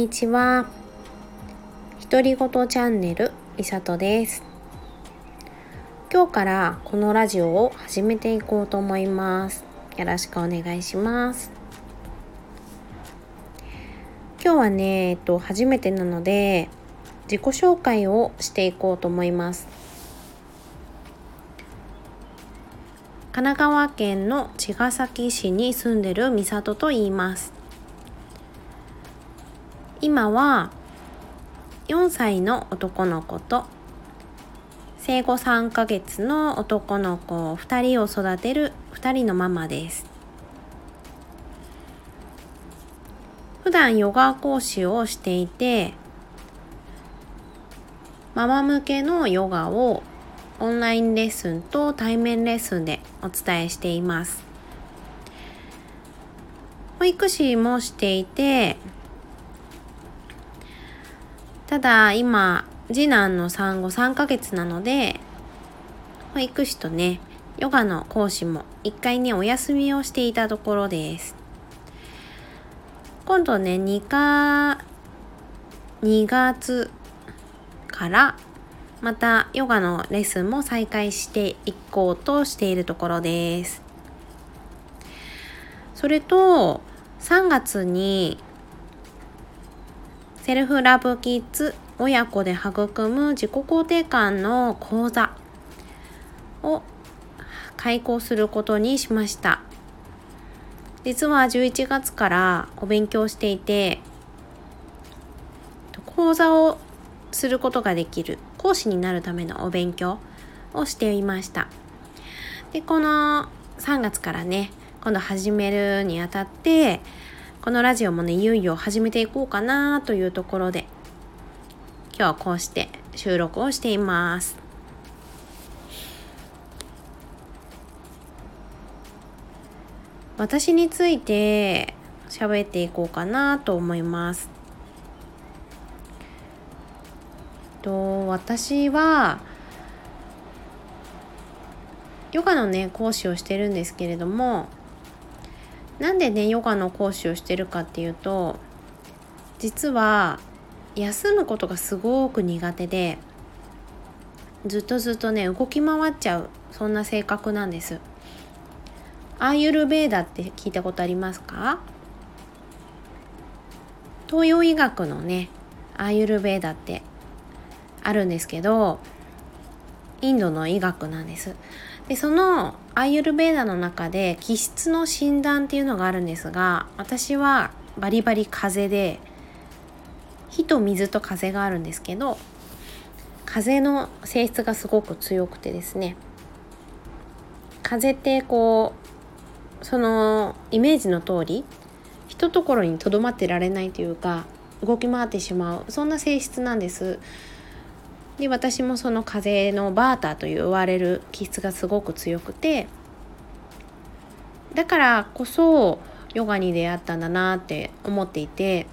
にちは。独り言チャンネルみさとです。今日からこのラジオを始めていこうと思います。よろしくお願いします。今日はね、えっと初めてなので自己紹介をしていこうと思います。神奈川県の茅ヶ崎市に住んでるみさとと言います。今は4歳の男の子と生後3ヶ月の男の子2人を育てる2人のママです。普段ヨガ講師をしていてママ向けのヨガをオンラインレッスンと対面レッスンでお伝えしています。保育士もしていてただ今次男の産後3ヶ月なので保育士とねヨガの講師も一回ねお休みをしていたところです。今度ね2か2月からまたヨガのレッスンも再開していこうとしているところです。それと3月にセルフラブキッズ親子で育む自己肯定感の講座を開講することにしました。実は11月からお勉強していて講座をすることができる講師になるためのお勉強をしていました。でこの3月からね今度始めるにあたってこのラジオもねいよいよ始めていこうかなというところで今日はこうして収録をしています。私について喋っていこうかなと思います。と私はヨガのね講師をしてるんですけれどもなんでねヨガの講師をしてるかっていうと実は休むことがすごく苦手でずっとずっとね動き回っちゃうそんな性格なんです。アーユルベーダって聞いたことありますか？東洋医学のねアーユルベーダってあるんですけどインドの医学なんです。でそのアーユルベーダの中で気質の診断っていうのがあるんですが私はバリバリ風で火と水と風があるんですけど風の性質がすごく強くてですね風ってこうそのイメージの通り一ところにとどまってられないというか動き回ってしまうそんな性質なんです。で私もその風のバーターと言われる気質がすごく強くてだからこそヨガに出会ったんだなって思っていて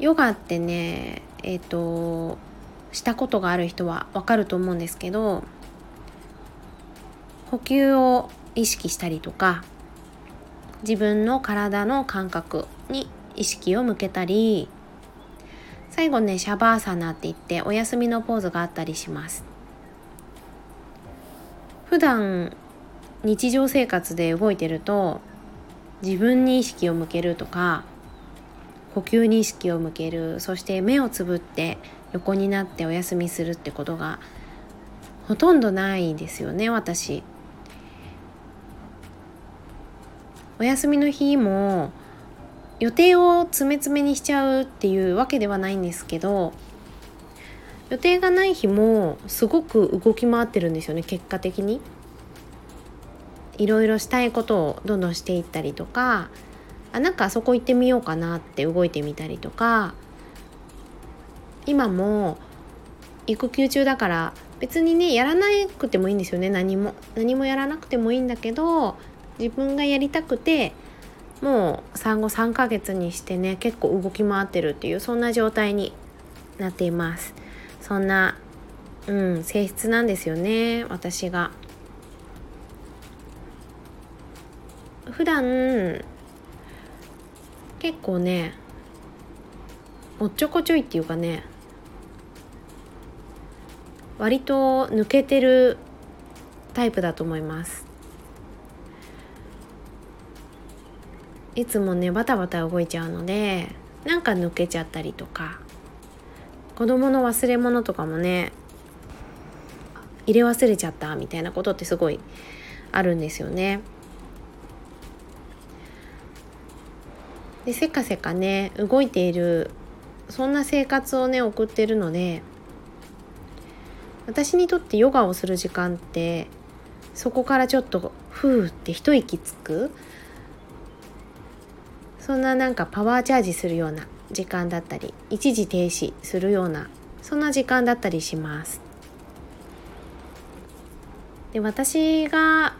ヨガってねえっ、ー、としたことがある人はわかると思うんですけど呼吸を意識したりとか自分の体の感覚に意識を向けたり最後ねシャバーサナって言ってお休みのポーズがあったりします。普段日常生活で動いてると自分に意識を向けるとか呼吸に意識を向けるそして目をつぶって横になってお休みするってことがほとんどないですよね私。お休みの日も予定を詰め詰めにしちゃうっていうわけではないんですけど予定がない日もすごく動き回ってるんですよね結果的に。いろいろしたいことをどんどんしていったりとかあなんかあそこ行ってみようかなって動いてみたりとか今も育休中だから別にねやらなくてもいいんですよね何も何もやらなくてもいいんだけど自分がやりたくてもう産後3ヶ月にしてね結構動き回ってるっていうそんな状態になっています。そんなうん性質なんですよね私が。普段結構ねおっちょこちょいっていうかね割と抜けてるタイプだと思います。いつもねバタバタ動いちゃうのでなんか抜けちゃったりとか子供の忘れ物とかもね入れ忘れちゃったみたいなことってすごいあるんですよね。でせかせかね動いているそんな生活をね送ってるので私にとってヨガをする時間ってそこからちょっとふーって一息つくそんななんかパワーチャージするような時間だったり一時停止するようなそんな時間だったりします。で私が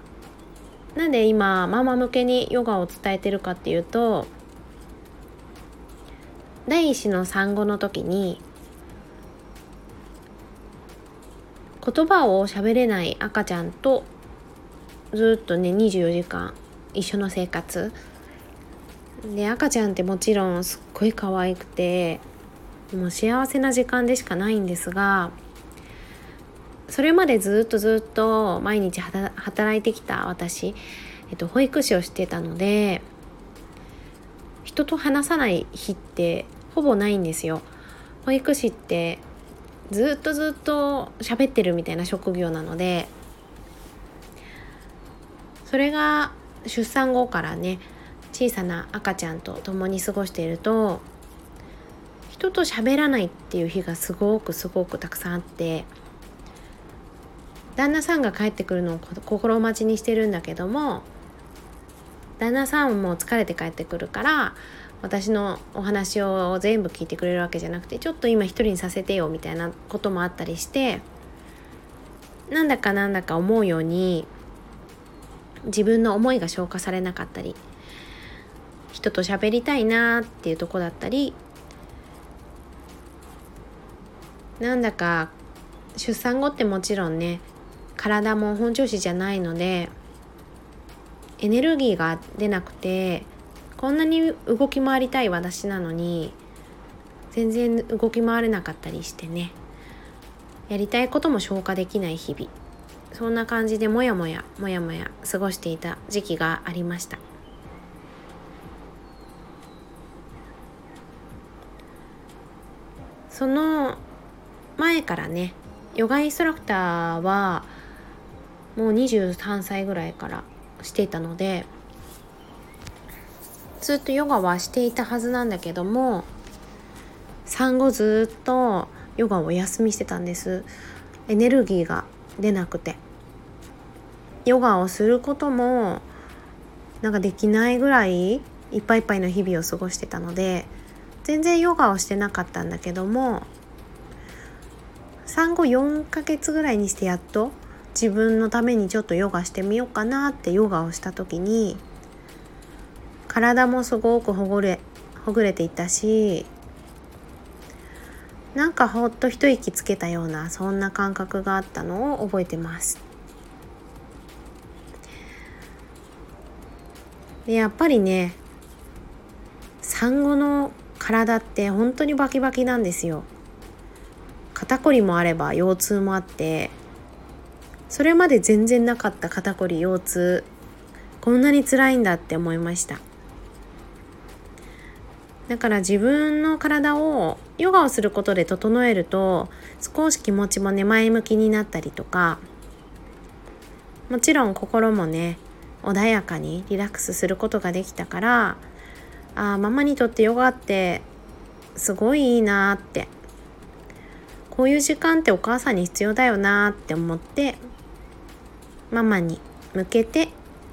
なんで今ママ向けにヨガを伝えてるかっていうと第一子の産後の時に言葉を喋れない赤ちゃんとずっとね24時間一緒の生活で赤ちゃんってもちろんすっごい可愛くてもう幸せな時間でしかないんですがそれまでずっとずっと毎日働いてきた私、えっと、保育士をしてたので人と話さない日ってほぼないんですよ。保育士ってずっとずっと喋ってるみたいな職業なのでそれが出産後からね小さな赤ちゃんと共に過ごしていると人と喋らないっていう日がすごくすごくたくさんあって旦那さんが帰ってくるのを心待ちにしてるんだけども旦那さんも疲れて帰ってくるから私のお話を全部聞いてくれるわけじゃなくてちょっと今一人にさせてよみたいなこともあったりしてなんだかなんだか思うように自分の思いが消化されなかったり人と喋りたいなっていうとこだったりなんだか出産後ってもちろんね体も本調子じゃないのでエネルギーが出なくてこんなに動き回りたい私なのに全然動き回れなかったりしてねやりたいことも消化できない日々。そんな感じでもやもやもやもや過ごしていた時期がありました。その前からねヨガインストラクターはもう23歳ぐらいからしていたのでずっとヨガはしていたはずなんだけども産後ずっとヨガをお休みしてたんです。エネルギーが出なくて。ヨガをすることもなんかできないぐらいいっぱいいっぱいの日々を過ごしてたので全然ヨガをしてなかったんだけども産後4ヶ月ぐらいにしてやっと自分のためにちょっとヨガしてみようかなってヨガをした時に体もすごくほぐれほぐれていたしなんかほっと一息つけたようなそんな感覚があったのを覚えてます。でやっぱりね産後の体って本当にバキバキなんですよ。肩こりもあれば腰痛もあってそれまで全然なかった肩こり腰痛こんなに辛いんだって思いました。だから自分の体をヨガをすることで整えると少し気持ちもね前向きになったりとかもちろん心もね穏やかにリラックスすることができたからあママにとってヨガってすごいいいなってこういう時間ってお母さんに必要だよなって思ってママに向けて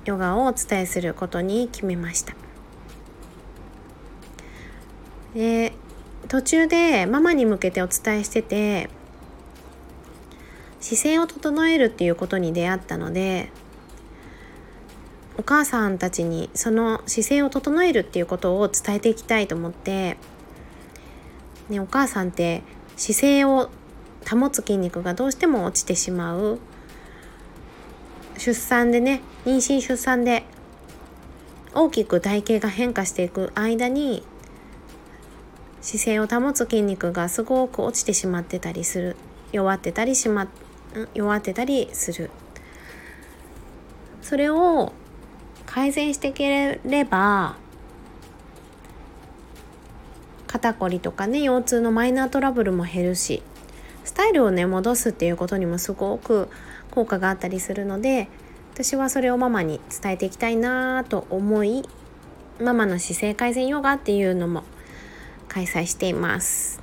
ヨガをお伝えすることに決めました。で途中でママに向けてお伝えしてて姿勢を整えるっていうことに出会ったのでお母さんたちにその姿勢を整えるっていうことを伝えていきたいと思って、ね、お母さんって姿勢を保つ筋肉がどうしても落ちてしまう。出産でね妊娠出産で大きく体型が変化していく間に姿勢を保つ筋肉がすごく落ちてしまってたりする。弱ってたりしま弱ってたりする。それを改善していければ肩こりとかね腰痛のマイナートラブルも減るしスタイルをね戻すっていうことにもすごく効果があったりするので私はそれをママに伝えていきたいなと思いママの姿勢改善ヨガっていうのも開催しています。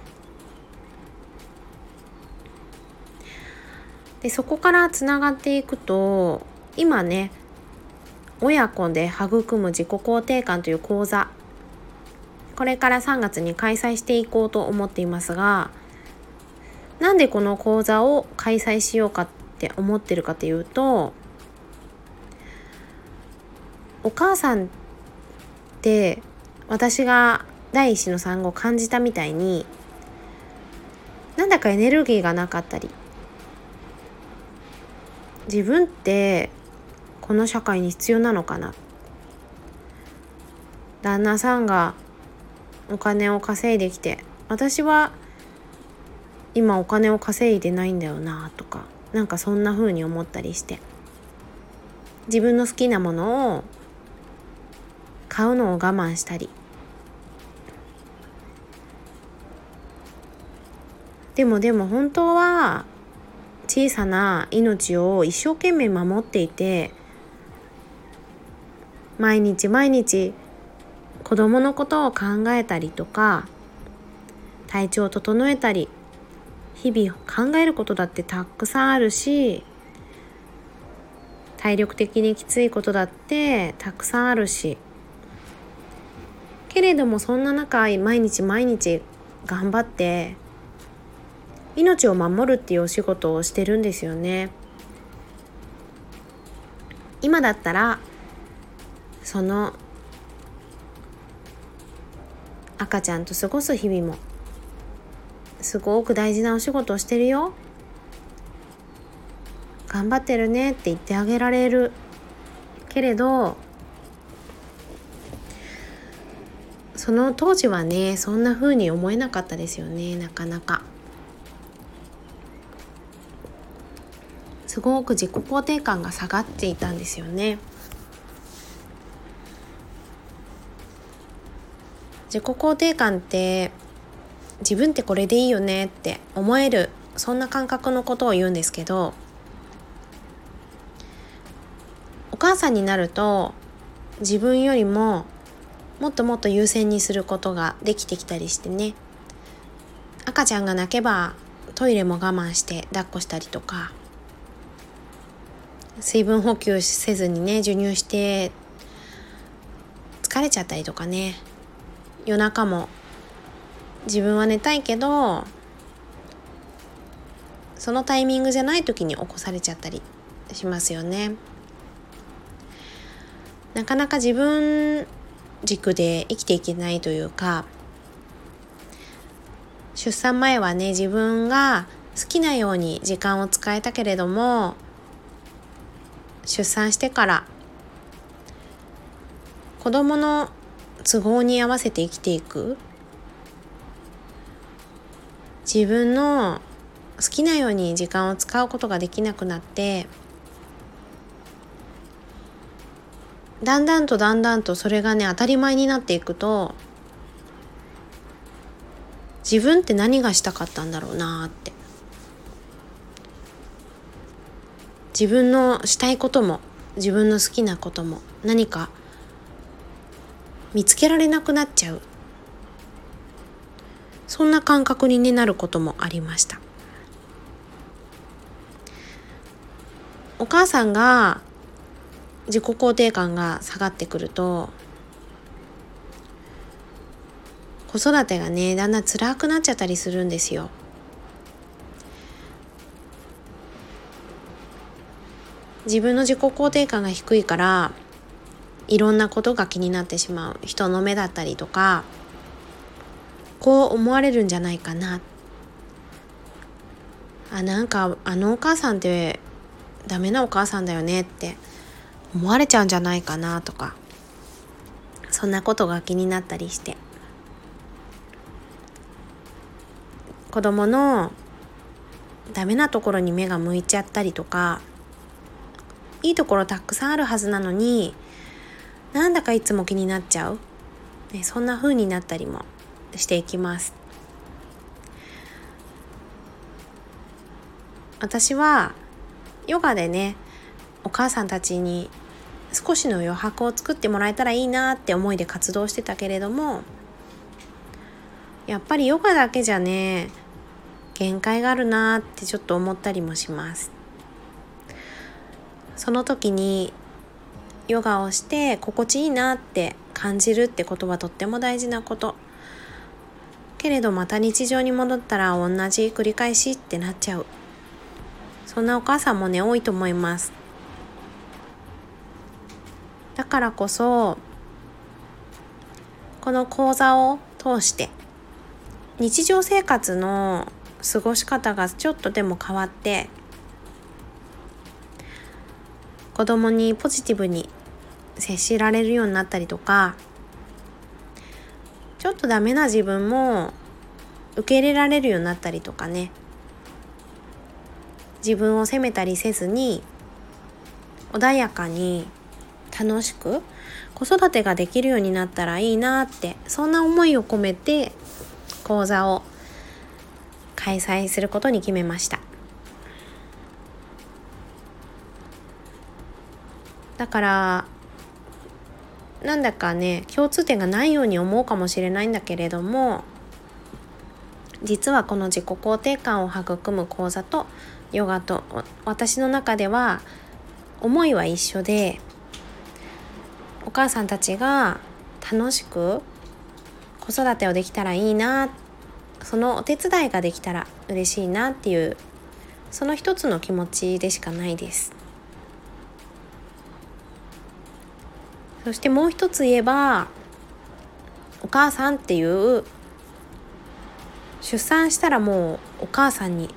でそこからつながっていくと今ね親子で育む自己肯定感という講座。これから3月に開催していこうと思っていますがなんでこの講座を開催しようかって思ってるかというとお母さんって私が第一子の産後感じたみたいになんだかエネルギーがなかったり自分ってこの社会に必要なのかな？旦那さんがお金を稼いできて私は今お金を稼いでないんだよなとかなんかそんな風に思ったりして自分の好きなものを買うのを我慢したり。でもでも本当は小さな命を一生懸命守っていて毎日毎日子供のことを考えたりとか体調を整えたり日々考えることだってたくさんあるし体力的にきついことだってたくさんあるし。けれどもそんな中毎日毎日頑張って命を守るっていうお仕事をしてるんですよね。今だったらその赤ちゃんと過ごす日々もすごく大事なお仕事をしてるよ。頑張ってるねって言ってあげられる。けれどその当時はねそんな風に思えなかったですよねなかなか。すごく自己肯定感が下がっていたんですよね。自己肯定感って自分ってこれでいいよねって思えるそんな感覚のことを言うんですけどお母さんになると自分よりももっともっと優先にすることができてきたりしてね。赤ちゃんが泣けばトイレも我慢して抱っこしたりとか。水分補給せずにね授乳して疲れちゃったりとかね。夜中も自分は寝たいけどそのタイミングじゃない時に起こされちゃったりしますよね。なかなか自分軸で生きていけないというか出産前はね自分が好きなように時間を使えたけれども出産してから子供の都合に合わせて生きていく。自分の好きなように時間を使うことができなくなってだんだんとだんだんとそれがね当たり前になっていくと自分って何がしたかったんだろうなって。自分のしたいことも自分の好きなことも何か見つけられなくなっちゃうそんな感覚に、なることもありましたお母さんが自己肯定感が下がってくると子育てがねだんだん辛くなっちゃったりするんですよ。自分の自己肯定感が低いからいろんなことが気になってしまう。人の目だったりとかこう思われるんじゃないかな。あなんかあのお母さんってダメなお母さんだよねって思われちゃうんじゃないかなとかそんなことが気になったりして。子供のダメなところに目が向いちゃったりとかいいところたくさんあるはずなのになんだかいつも気になっちゃう、ね、そんな風になったりもしていきます。私はヨガでねお母さんたちに少しの余白を作ってもらえたらいいなって思いで活動してたけれどもやっぱりヨガだけじゃね限界があるなってちょっと思ったりもします。その時にヨガをして心地いいなって感じるってことはとっても大事なこと。けれどまた日常に戻ったら同じ繰り返しってなっちゃう。そんなお母さんもね多いと思います。だからこそこの講座を通して日常生活の過ごし方がちょっとでも変わって子供にポジティブに接しられるようになったりとかちょっとダメな自分も受け入れられるようになったりとかね。自分を責めたりせずに穏やかに楽しく子育てができるようになったらいいなってそんな思いを込めて講座を開催することに決めました。だからなんだかね共通点がないように思うかもしれないんだけれども実はこの自己肯定感を育む講座とヨガと私の中では思いは一緒でお母さんたちが楽しく子育てをできたらいいなそのお手伝いができたら嬉しいなっていうその一つの気持ちでしかないです。そしてもう一つ言えばお母さんっていう出産したらもうお母さんに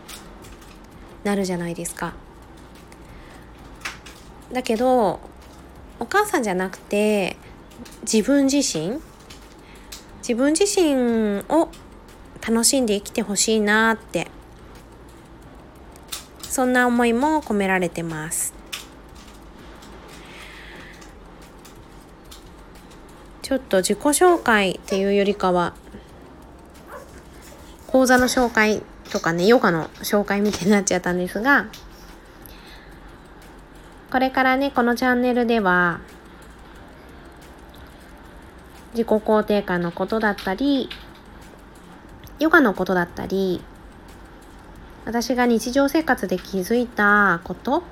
なるじゃないですか。だけどお母さんじゃなくて自分自身自分自身を楽しんで生きてほしいなってそんな思いも込められてます。ちょっと自己紹介っていうよりかは講座の紹介とかねヨガの紹介みたいになっちゃったんですがこれからねこのチャンネルでは自己肯定感のことだったりヨガのことだったり私が日常生活で気づいたこと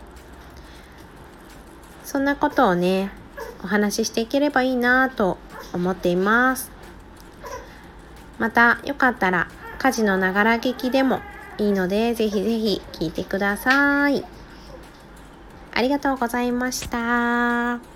そんなことをねお話ししていければいいなと思っていますまたよかったら家事のながら聞きでもいいのでぜひぜひ聞いてくださいありがとうございました。